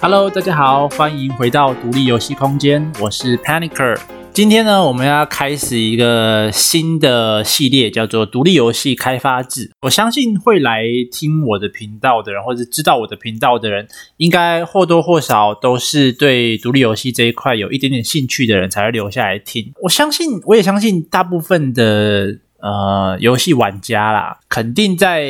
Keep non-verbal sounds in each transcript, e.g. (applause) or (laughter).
Hello，大家好，欢迎回到独立游戏空间，我是 Panicer。今天呢，我们要开始一个新的系列，叫做《独立游戏开发志》。我相信会来听我的频道的人，或者知道我的频道的人，应该或多或少都是对独立游戏这一块有一点点兴趣的人，才会留下来听。我相信，我也相信，大部分的呃游戏玩家啦，肯定在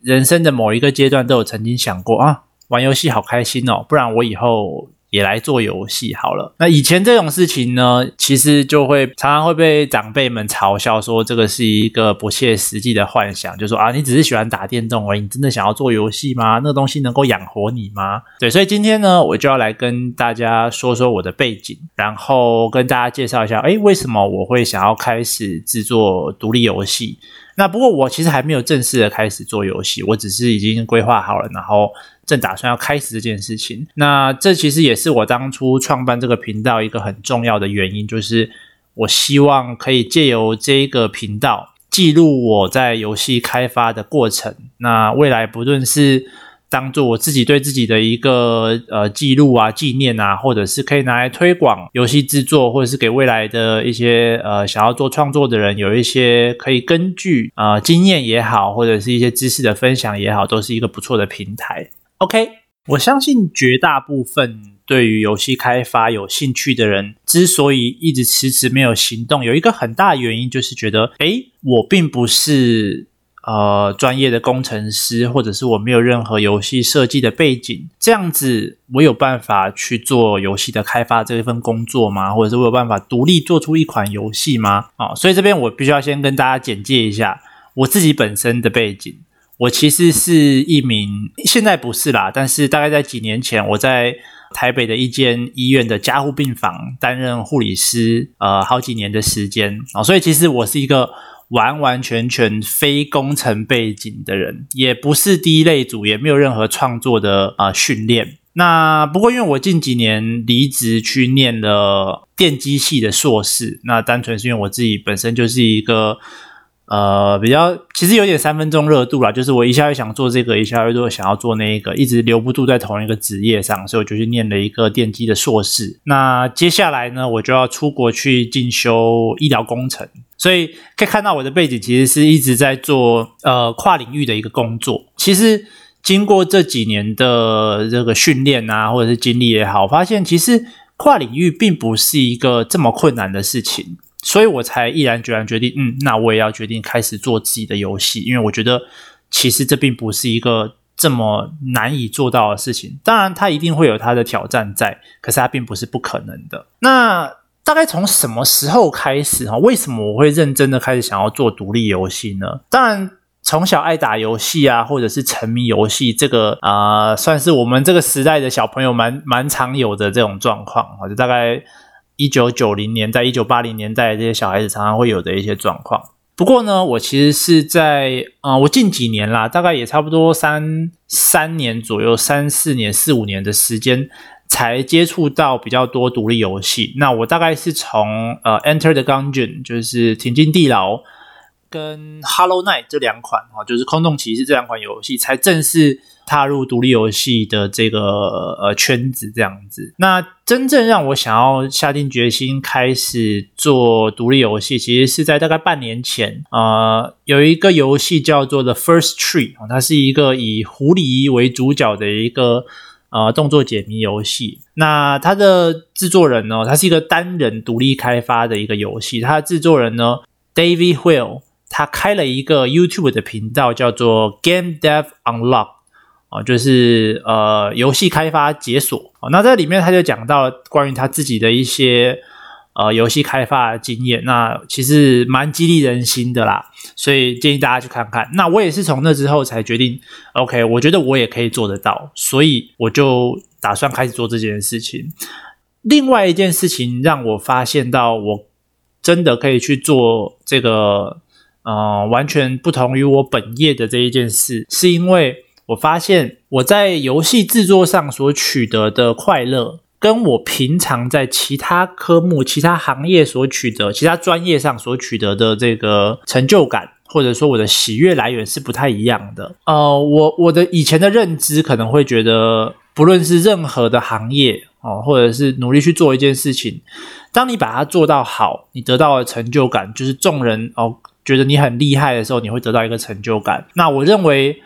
人生的某一个阶段都有曾经想过啊。玩游戏好开心哦，不然我以后也来做游戏好了。那以前这种事情呢，其实就会常常会被长辈们嘲笑说这个是一个不切实际的幻想，就说啊，你只是喜欢打电动而已，你真的想要做游戏吗？那个东西能够养活你吗？对，所以今天呢，我就要来跟大家说说我的背景，然后跟大家介绍一下，诶，为什么我会想要开始制作独立游戏？那不过我其实还没有正式的开始做游戏，我只是已经规划好了，然后正打算要开始这件事情。那这其实也是我当初创办这个频道一个很重要的原因，就是我希望可以借由这个频道记录我在游戏开发的过程。那未来不论是当做我自己对自己的一个呃记录啊、纪念啊，或者是可以拿来推广游戏制作，或者是给未来的一些呃想要做创作的人有一些可以根据呃经验也好，或者是一些知识的分享也好，都是一个不错的平台。OK，我相信绝大部分对于游戏开发有兴趣的人，之所以一直迟迟没有行动，有一个很大原因就是觉得，诶，我并不是。呃，专业的工程师，或者是我没有任何游戏设计的背景，这样子我有办法去做游戏的开发这一份工作吗？或者是我有办法独立做出一款游戏吗？啊、所以这边我必须要先跟大家简介一下我自己本身的背景。我其实是一名，现在不是啦，但是大概在几年前，我在台北的一间医院的加护病房担任护理师，呃，好几年的时间啊、所以其实我是一个。完完全全非工程背景的人，也不是第一类组，也没有任何创作的啊、呃、训练。那不过，因为我近几年离职去念了电机系的硕士，那单纯是因为我自己本身就是一个。呃，比较其实有点三分钟热度啦，就是我一下又想做这个，一下又想要做那一个，一直留不住在同一个职业上，所以我就去念了一个电机的硕士。那接下来呢，我就要出国去进修医疗工程，所以可以看到我的背景其实是一直在做呃跨领域的一个工作。其实经过这几年的这个训练啊，或者是经历也好，发现其实跨领域并不是一个这么困难的事情。所以我才毅然决然决定，嗯，那我也要决定开始做自己的游戏，因为我觉得其实这并不是一个这么难以做到的事情。当然，它一定会有它的挑战在，可是它并不是不可能的。那大概从什么时候开始哈？为什么我会认真的开始想要做独立游戏呢？当然，从小爱打游戏啊，或者是沉迷游戏，这个啊、算是我们这个时代的小朋友蛮蛮常有的这种状况，就大概。一九九零年代、一九八零年代，这些小孩子常常会有的一些状况。不过呢，我其实是在呃，我近几年啦，大概也差不多三三年左右，三四年、四五年的时间，才接触到比较多独立游戏。那我大概是从呃，《Enter the Gungeon》就是《挺进地牢》跟《Hollow Knight》这两款哈，就是《空洞骑士》这两款游戏，才正式。踏入独立游戏的这个呃圈子，这样子。那真正让我想要下定决心开始做独立游戏，其实是在大概半年前。呃，有一个游戏叫做《The First Tree》，它是一个以狐狸为主角的一个呃动作解谜游戏。那它的制作人呢，它是一个单人独立开发的一个游戏。它的制作人呢，David Weil，他开了一个 YouTube 的频道，叫做 Game Dev Unlock。啊，就是呃，游戏开发解锁。那在里面他就讲到关于他自己的一些呃游戏开发经验，那其实蛮激励人心的啦。所以建议大家去看看。那我也是从那之后才决定，OK，我觉得我也可以做得到，所以我就打算开始做这件事情。另外一件事情让我发现到，我真的可以去做这个呃完全不同于我本业的这一件事，是因为。我发现我在游戏制作上所取得的快乐，跟我平常在其他科目、其他行业所取得、其他专业上所取得的这个成就感，或者说我的喜悦来源是不太一样的。呃，我我的以前的认知可能会觉得，不论是任何的行业哦，或者是努力去做一件事情，当你把它做到好，你得到的成就感就是众人哦觉得你很厉害的时候，你会得到一个成就感。那我认为。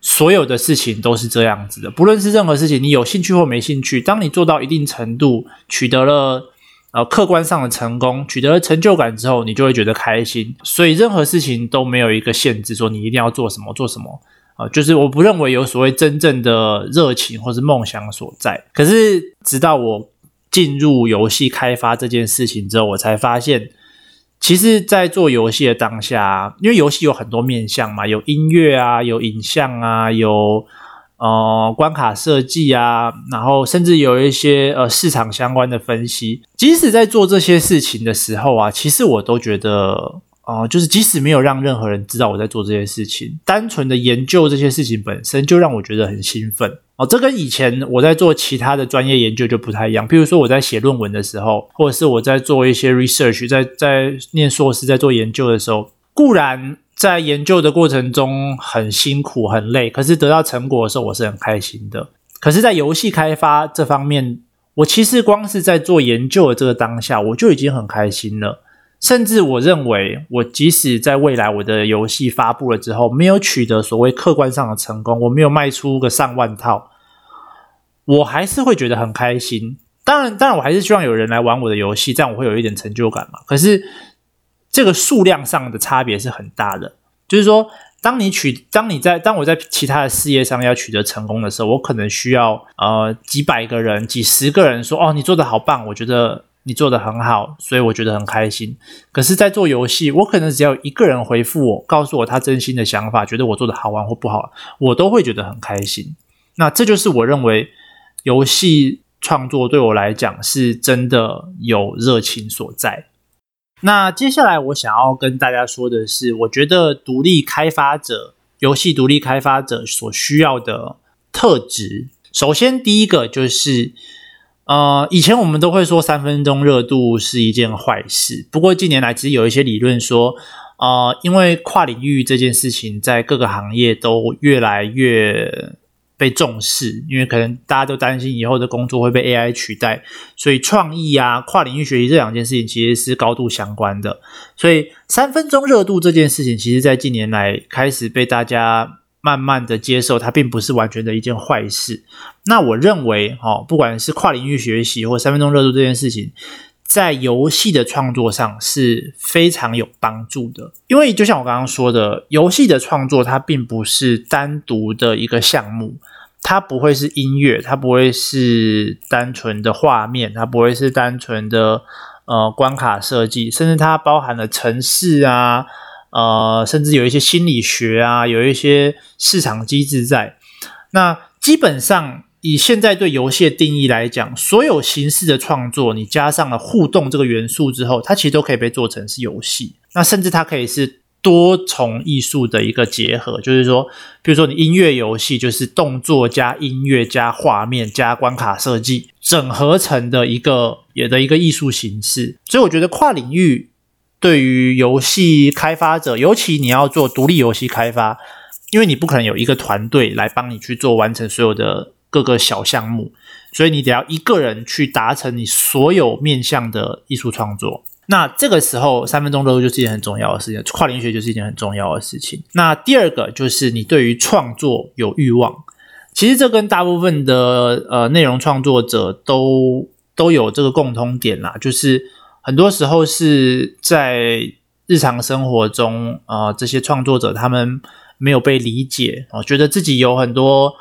所有的事情都是这样子的，不论是任何事情，你有兴趣或没兴趣，当你做到一定程度，取得了呃客观上的成功，取得了成就感之后，你就会觉得开心。所以任何事情都没有一个限制，说你一定要做什么做什么啊、呃，就是我不认为有所谓真正的热情或是梦想所在。可是直到我进入游戏开发这件事情之后，我才发现。其实，在做游戏的当下，因为游戏有很多面向嘛，有音乐啊，有影像啊，有呃关卡设计啊，然后甚至有一些呃市场相关的分析。即使在做这些事情的时候啊，其实我都觉得。哦、呃，就是即使没有让任何人知道我在做这些事情，单纯的研究这些事情本身就让我觉得很兴奋哦。这跟以前我在做其他的专业研究就不太一样。譬如说我在写论文的时候，或者是我在做一些 research，在在念硕士在做研究的时候，固然在研究的过程中很辛苦很累，可是得到成果的时候我是很开心的。可是，在游戏开发这方面，我其实光是在做研究的这个当下，我就已经很开心了。甚至我认为，我即使在未来我的游戏发布了之后，没有取得所谓客观上的成功，我没有卖出个上万套，我还是会觉得很开心。当然，当然，我还是希望有人来玩我的游戏，这样我会有一点成就感嘛。可是，这个数量上的差别是很大的。就是说，当你取，当你在，当我在其他的事业上要取得成功的时候，我可能需要呃几百个人、几十个人说：“哦，你做的好棒！”我觉得。你做得很好，所以我觉得很开心。可是，在做游戏，我可能只要一个人回复我，告诉我他真心的想法，觉得我做得好玩或不好，我都会觉得很开心。那这就是我认为游戏创作对我来讲是真的有热情所在。那接下来我想要跟大家说的是，我觉得独立开发者，游戏独立开发者所需要的特质，首先第一个就是。呃，以前我们都会说三分钟热度是一件坏事。不过近年来，其实有一些理论说，呃，因为跨领域这件事情在各个行业都越来越被重视，因为可能大家都担心以后的工作会被 AI 取代，所以创意啊、跨领域学习这两件事情其实是高度相关的。所以三分钟热度这件事情，其实在近年来开始被大家。慢慢的接受，它并不是完全的一件坏事。那我认为，哦，不管是跨领域学习或三分钟热度这件事情，在游戏的创作上是非常有帮助的。因为就像我刚刚说的，游戏的创作它并不是单独的一个项目，它不会是音乐，它不会是单纯的画面，它不会是单纯的呃关卡设计，甚至它包含了城市啊。呃，甚至有一些心理学啊，有一些市场机制在。那基本上以现在对游戏的定义来讲，所有形式的创作，你加上了互动这个元素之后，它其实都可以被做成是游戏。那甚至它可以是多重艺术的一个结合，就是说，比如说你音乐游戏，就是动作加音乐加画面加关卡设计整合成的一个也的一个艺术形式。所以我觉得跨领域。对于游戏开发者，尤其你要做独立游戏开发，因为你不可能有一个团队来帮你去做完成所有的各个小项目，所以你得要一个人去达成你所有面向的艺术创作。那这个时候，三分钟热度就是一件很重要的事情，跨领域学就是一件很重要的事情。那第二个就是你对于创作有欲望，其实这跟大部分的呃内容创作者都都有这个共通点啦，就是。很多时候是在日常生活中，呃，这些创作者他们没有被理解，啊，觉得自己有很多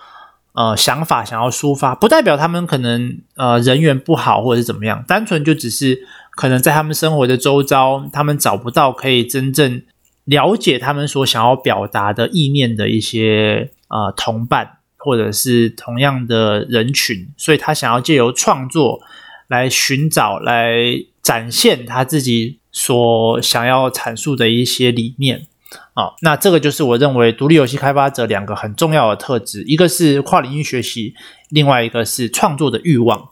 呃想法想要抒发，不代表他们可能呃人缘不好或者是怎么样，单纯就只是可能在他们生活的周遭，他们找不到可以真正了解他们所想要表达的意念的一些呃同伴或者是同样的人群，所以他想要借由创作来寻找来。展现他自己所想要阐述的一些理念啊，那这个就是我认为独立游戏开发者两个很重要的特质，一个是跨领域学习，另外一个是创作的欲望。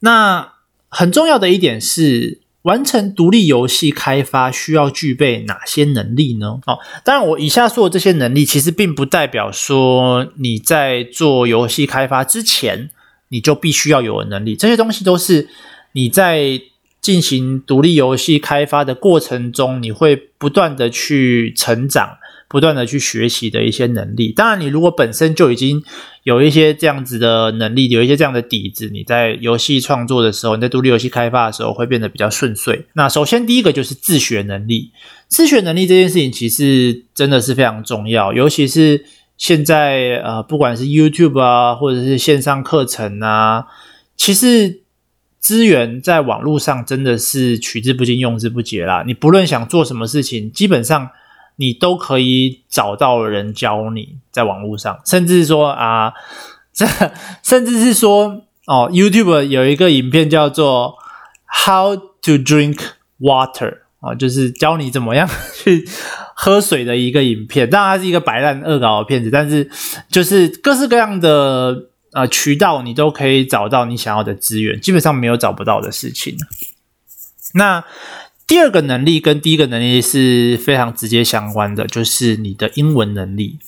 那很重要的一点是，完成独立游戏开发需要具备哪些能力呢？哦，当然，我以下说的这些能力，其实并不代表说你在做游戏开发之前你就必须要有的能力。这些东西都是你在进行独立游戏开发的过程中，你会不断的去成长。不断的去学习的一些能力，当然，你如果本身就已经有一些这样子的能力，有一些这样的底子，你在游戏创作的时候，你在独立游戏开发的时候会变得比较顺遂。那首先第一个就是自学能力，自学能力这件事情其实真的是非常重要，尤其是现在呃，不管是 YouTube 啊，或者是线上课程啊，其实资源在网络上真的是取之不尽，用之不竭啦。你不论想做什么事情，基本上。你都可以找到人教你，在网络上，甚至说啊，这 (laughs) 甚至是说哦，YouTube 有一个影片叫做 “How to Drink Water” 啊，就是教你怎么样 (laughs) 去喝水的一个影片。当然，它是一个摆烂恶搞的片子，但是就是各式各样的呃渠道，你都可以找到你想要的资源，基本上没有找不到的事情。那。第二个能力跟第一个能力是非常直接相关的，就是你的英文能力。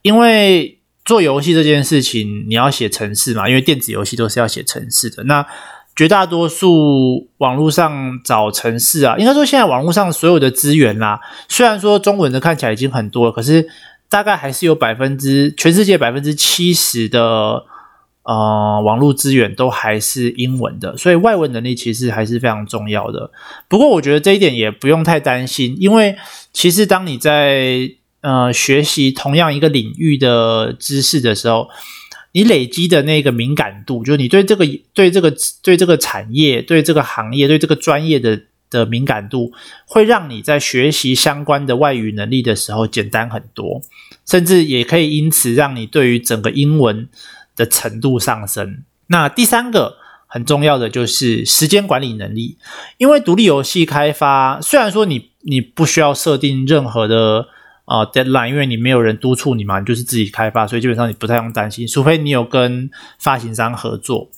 因为做游戏这件事情，你要写程式嘛，因为电子游戏都是要写程式的。那绝大多数网络上找城市啊，应该说现在网络上所有的资源啦，虽然说中文的看起来已经很多了，可是大概还是有百分之全世界百分之七十的。呃，网络资源都还是英文的，所以外文能力其实还是非常重要的。不过，我觉得这一点也不用太担心，因为其实当你在呃学习同样一个领域的知识的时候，你累积的那个敏感度，就是你对这个、对这个、对这个产业、对这个行业、对这个专业的的敏感度，会让你在学习相关的外语能力的时候简单很多，甚至也可以因此让你对于整个英文。的程度上升。那第三个很重要的就是时间管理能力，因为独立游戏开发虽然说你你不需要设定任何的呃 deadline，因为你没有人督促你嘛，你就是自己开发，所以基本上你不太用担心，除非你有跟发行商合作。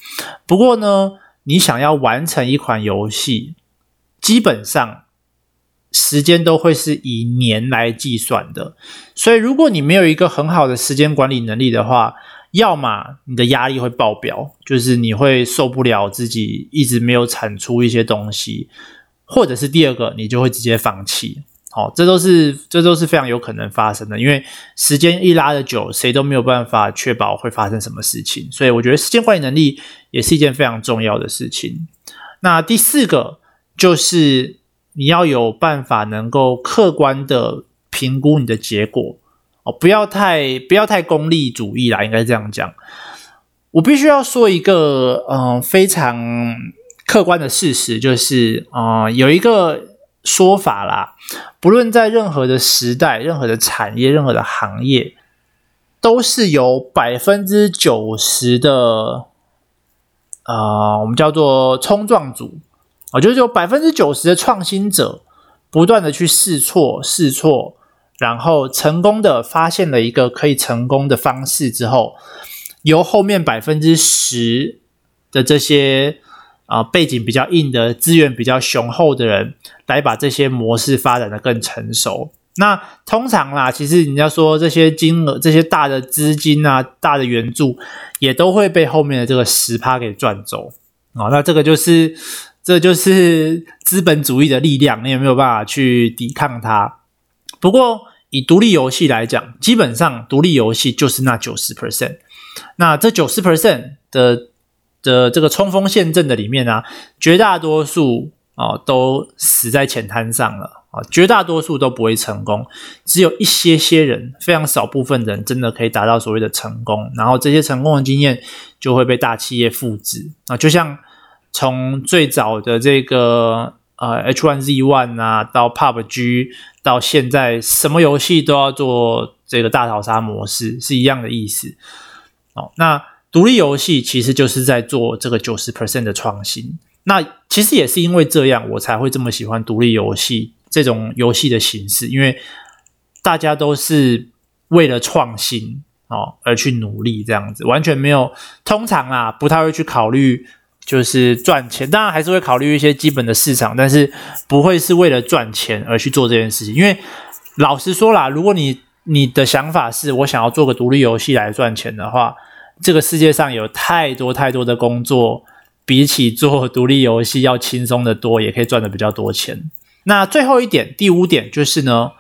不过呢，你想要完成一款游戏，基本上时间都会是以年来计算的，所以如果你没有一个很好的时间管理能力的话，要么你的压力会爆表，就是你会受不了自己一直没有产出一些东西，或者是第二个，你就会直接放弃。好，这都是这都是非常有可能发生的，因为时间一拉的久，谁都没有办法确保会发生什么事情。所以我觉得时间管理能力也是一件非常重要的事情。那第四个就是你要有办法能够客观的评估你的结果。哦，不要太不要太功利主义啦，应该这样讲。我必须要说一个嗯、非常客观的事实，就是啊、有一个说法啦，不论在任何的时代、任何的产业、任何的行业，都是有百分之九十的、呃、我们叫做冲撞组，我觉得有百分之九十的创新者不断的去试错试错。然后成功的发现了一个可以成功的方式之后，由后面百分之十的这些啊、背景比较硬的资源比较雄厚的人来把这些模式发展的更成熟。那通常啦，其实你要说这些金额、这些大的资金啊、大的援助，也都会被后面的这个十趴给赚走啊、哦。那这个就是这就是资本主义的力量，你也没有办法去抵抗它？不过，以独立游戏来讲，基本上独立游戏就是那九十 percent。那这九十 percent 的的这个冲锋陷阵的里面呢、啊，绝大多数、哦、都死在浅滩上了啊，绝大多数都不会成功。只有一些些人，非常少部分人，真的可以达到所谓的成功。然后这些成功的经验就会被大企业复制啊，就像从最早的这个。呃，H1Z1 啊，到 PUBG，到现在什么游戏都要做这个大逃杀模式，是一样的意思。哦，那独立游戏其实就是在做这个九十 percent 的创新。那其实也是因为这样，我才会这么喜欢独立游戏这种游戏的形式，因为大家都是为了创新哦而去努力，这样子完全没有，通常啊不太会去考虑。就是赚钱，当然还是会考虑一些基本的市场，但是不会是为了赚钱而去做这件事情。因为老实说啦，如果你你的想法是我想要做个独立游戏来赚钱的话，这个世界上有太多太多的工作，比起做独立游戏要轻松得多，也可以赚得比较多钱。那最后一点，第五点就是呢，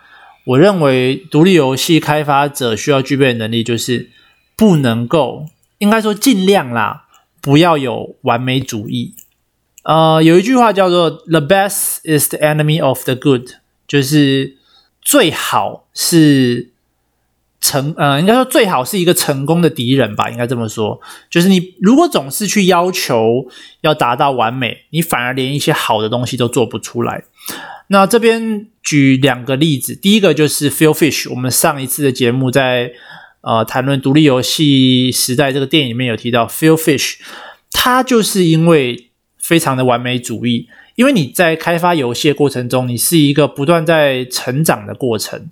我认为独立游戏开发者需要具备的能力就是不能够，应该说尽量啦。不要有完美主义。呃，有一句话叫做 “The best is the enemy of the good”，就是最好是成，呃，应该说最好是一个成功的敌人吧，应该这么说。就是你如果总是去要求要达到完美，你反而连一些好的东西都做不出来。那这边举两个例子，第一个就是 Feel Fish，我们上一次的节目在。呃，谈论独立游戏时代这个电影里面有提到 Feel Fish，他就是因为非常的完美主义，因为你在开发游戏的过程中，你是一个不断在成长的过程。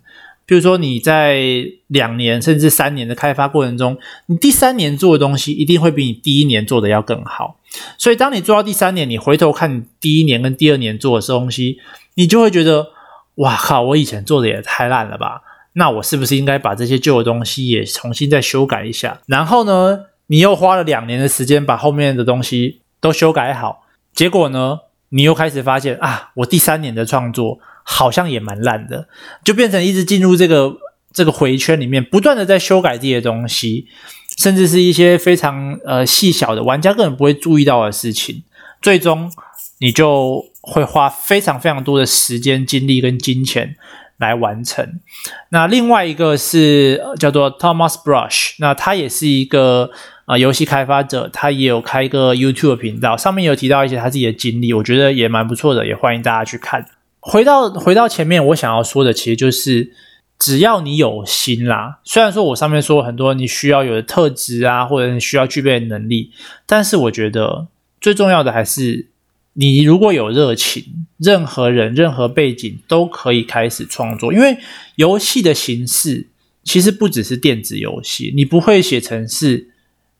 就是说你在两年甚至三年的开发过程中，你第三年做的东西一定会比你第一年做的要更好。所以当你做到第三年，你回头看你第一年跟第二年做的东西，你就会觉得，哇靠，我以前做的也太烂了吧。那我是不是应该把这些旧的东西也重新再修改一下？然后呢，你又花了两年的时间把后面的东西都修改好，结果呢，你又开始发现啊，我第三年的创作好像也蛮烂的，就变成一直进入这个这个回圈里面，不断的在修改这些东西，甚至是一些非常呃细小的玩家根本不会注意到的事情，最终你就会花非常非常多的时间、精力跟金钱。来完成。那另外一个是叫做 Thomas Brush，那他也是一个呃游戏开发者，他也有开一个 YouTube 频道，上面有提到一些他自己的经历，我觉得也蛮不错的，也欢迎大家去看。回到回到前面，我想要说的其实就是，只要你有心啦，虽然说我上面说很多你需要有的特质啊，或者你需要具备的能力，但是我觉得最重要的还是。你如果有热情，任何人、任何背景都可以开始创作，因为游戏的形式其实不只是电子游戏。你不会写程式，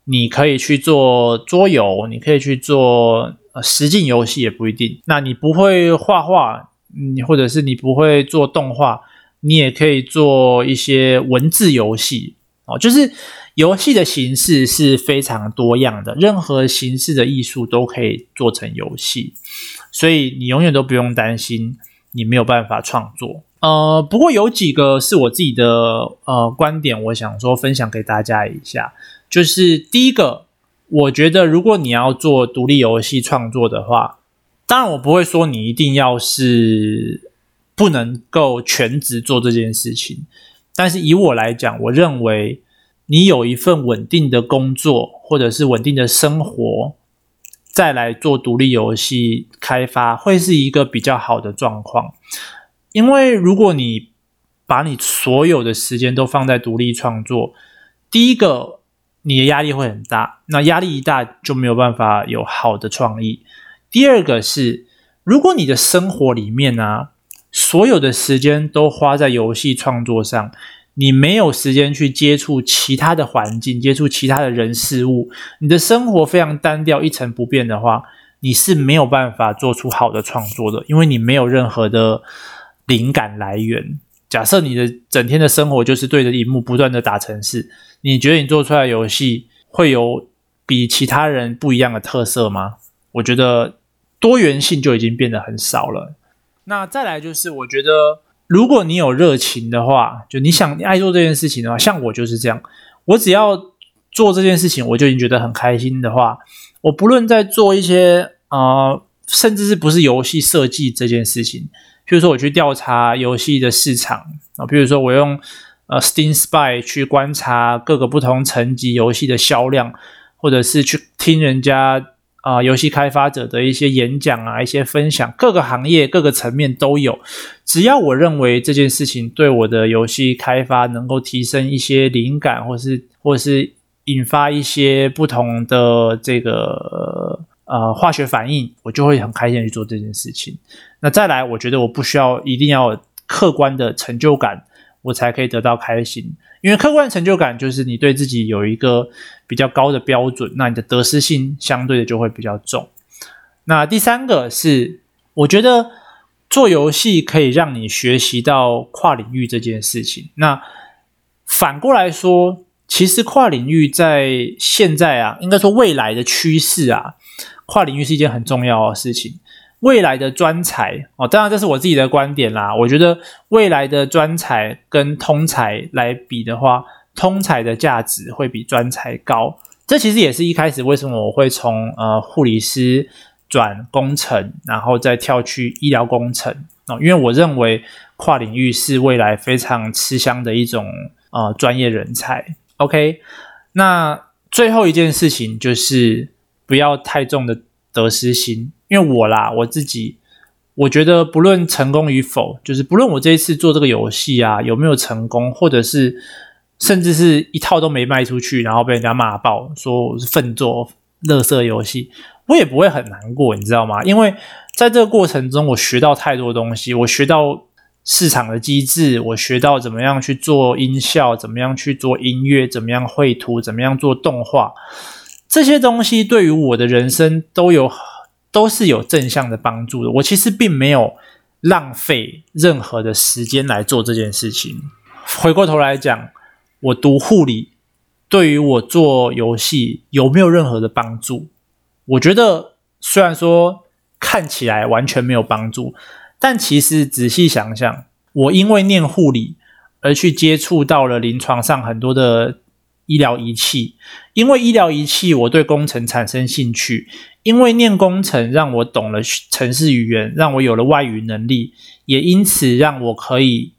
你可以去做桌游，你可以去做呃实境游戏也不一定。那你不会画画，你或者是你不会做动画，你也可以做一些文字游戏哦，就是。游戏的形式是非常多样的，任何形式的艺术都可以做成游戏，所以你永远都不用担心你没有办法创作。呃，不过有几个是我自己的呃观点，我想说分享给大家一下。就是第一个，我觉得如果你要做独立游戏创作的话，当然我不会说你一定要是不能够全职做这件事情，但是以我来讲，我认为。你有一份稳定的工作，或者是稳定的生活，再来做独立游戏开发，会是一个比较好的状况。因为如果你把你所有的时间都放在独立创作，第一个你的压力会很大，那压力一大就没有办法有好的创意。第二个是，如果你的生活里面呢、所有的时间都花在游戏创作上。你没有时间去接触其他的环境，接触其他的人事物，你的生活非常单调，一成不变的话，你是没有办法做出好的创作的，因为你没有任何的灵感来源。假设你的整天的生活就是对着荧幕不断的打城市，你觉得你做出来的游戏会有比其他人不一样的特色吗？我觉得多元性就已经变得很少了。那再来就是，我觉得。如果你有热情的话，就你想你爱做这件事情的话，像我就是这样，我只要做这件事情，我就已经觉得很开心的话，我不论在做一些呃，甚至是不是游戏设计这件事情，譬如说我去调查游戏的市场啊，譬如说我用呃 Steam Spy 去观察各个不同层级游戏的销量，或者是去听人家。啊、游戏开发者的一些演讲啊，一些分享，各个行业、各个层面都有。只要我认为这件事情对我的游戏开发能够提升一些灵感，或是或是引发一些不同的这个呃化学反应，我就会很开心去做这件事情。那再来，我觉得我不需要一定要客观的成就感，我才可以得到开心。因为客观成就感就是你对自己有一个比较高的标准，那你的得失心相对的就会比较重。那第三个是，我觉得做游戏可以让你学习到跨领域这件事情。那反过来说，其实跨领域在现在啊，应该说未来的趋势啊，跨领域是一件很重要的事情。未来的专才哦，当然这是我自己的观点啦。我觉得未来的专才跟通才来比的话，通才的价值会比专才高。这其实也是一开始为什么我会从呃护理师转工程，然后再跳去医疗工程哦，因为我认为跨领域是未来非常吃香的一种呃专业人才。OK，那最后一件事情就是不要太重的得失心。因为我啦，我自己，我觉得不论成功与否，就是不论我这一次做这个游戏啊有没有成功，或者是甚至是一套都没卖出去，然后被人家骂爆，说我是粪作、垃圾游戏，我也不会很难过，你知道吗？因为在这个过程中，我学到太多东西，我学到市场的机制，我学到怎么样去做音效，怎么样去做音乐，怎么样绘图，怎么样做动画，这些东西对于我的人生都有。都是有正向的帮助的。我其实并没有浪费任何的时间来做这件事情。回过头来讲，我读护理对于我做游戏有没有任何的帮助？我觉得虽然说看起来完全没有帮助，但其实仔细想想，我因为念护理而去接触到了临床上很多的医疗仪器，因为医疗仪器我对工程产生兴趣。因为念工程让我懂了城市语言，让我有了外语能力，也因此让我可以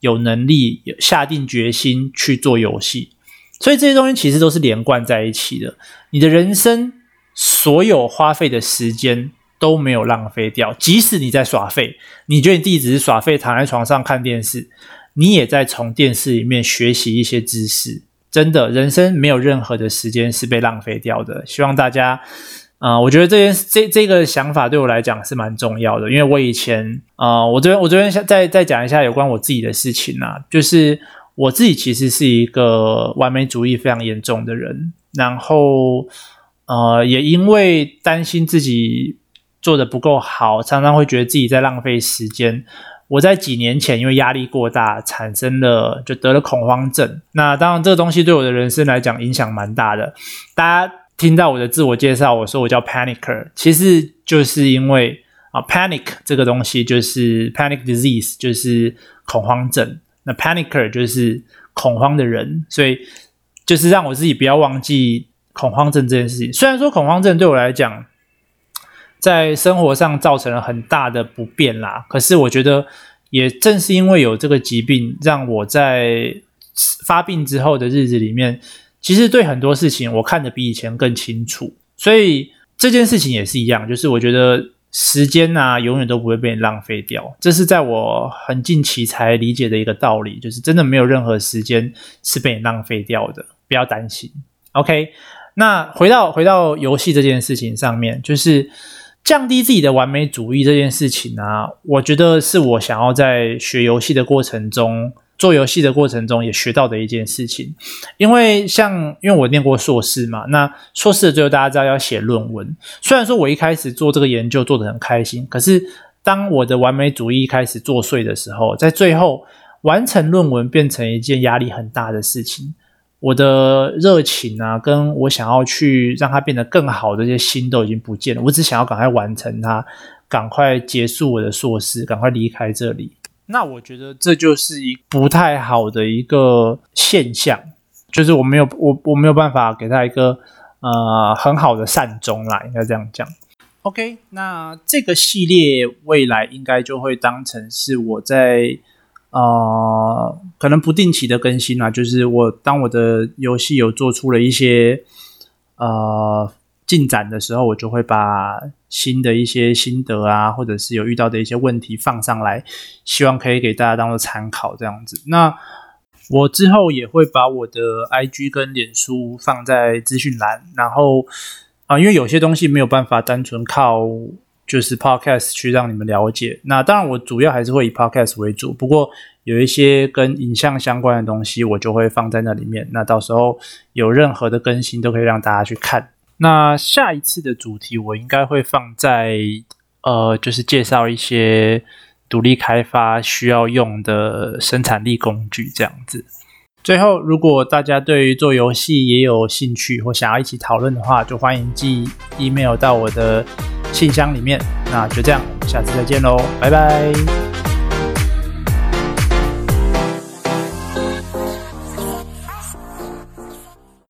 有能力下定决心去做游戏。所以这些东西其实都是连贯在一起的。你的人生所有花费的时间都没有浪费掉，即使你在耍废，你觉得你自己只是耍废，躺在床上看电视，你也在从电视里面学习一些知识。真的，人生没有任何的时间是被浪费掉的。希望大家。啊、我觉得这件这这个想法对我来讲是蛮重要的，因为我以前啊、我这边我这边再再讲一下有关我自己的事情啊，就是我自己其实是一个完美主义非常严重的人，然后呃，也因为担心自己做得不够好，常常会觉得自己在浪费时间。我在几年前因为压力过大，产生了就得了恐慌症。那当然，这个东西对我的人生来讲影响蛮大的，大家。听到我的自我介绍，我说我叫 Panicer，其实就是因为啊，Panic 这个东西就是 Panic Disease，就是恐慌症。那 Panicer 就是恐慌的人，所以就是让我自己不要忘记恐慌症这件事情。虽然说恐慌症对我来讲，在生活上造成了很大的不便啦，可是我觉得也正是因为有这个疾病，让我在发病之后的日子里面。其实对很多事情，我看得比以前更清楚，所以这件事情也是一样，就是我觉得时间啊，永远都不会被浪费掉，这是在我很近期才理解的一个道理，就是真的没有任何时间是被你浪费掉的，不要担心。OK，那回到回到游戏这件事情上面，就是降低自己的完美主义这件事情啊，我觉得是我想要在学游戏的过程中。做游戏的过程中也学到的一件事情，因为像因为我念过硕士嘛，那硕士的最后大家知道要写论文。虽然说我一开始做这个研究做得很开心，可是当我的完美主义开始作祟的时候，在最后完成论文变成一件压力很大的事情，我的热情啊，跟我想要去让它变得更好的这些心都已经不见了。我只想要赶快完成它，赶快结束我的硕士，赶快离开这里。那我觉得这就是一不太好的一个现象，就是我没有我我没有办法给他一个呃很好的善终啦，应该这样讲。OK，那这个系列未来应该就会当成是我在呃可能不定期的更新啦，就是我当我的游戏有做出了一些呃。进展的时候，我就会把新的一些心得啊，或者是有遇到的一些问题放上来，希望可以给大家当做参考这样子。那我之后也会把我的 IG 跟脸书放在资讯栏，然后啊，因为有些东西没有办法单纯靠就是 Podcast 去让你们了解。那当然，我主要还是会以 Podcast 为主，不过有一些跟影像相关的东西，我就会放在那里面。那到时候有任何的更新，都可以让大家去看。那下一次的主题，我应该会放在呃，就是介绍一些独立开发需要用的生产力工具这样子。最后，如果大家对于做游戏也有兴趣或想要一起讨论的话，就欢迎寄 email 到我的信箱里面。那就这样，下次再见喽，拜拜。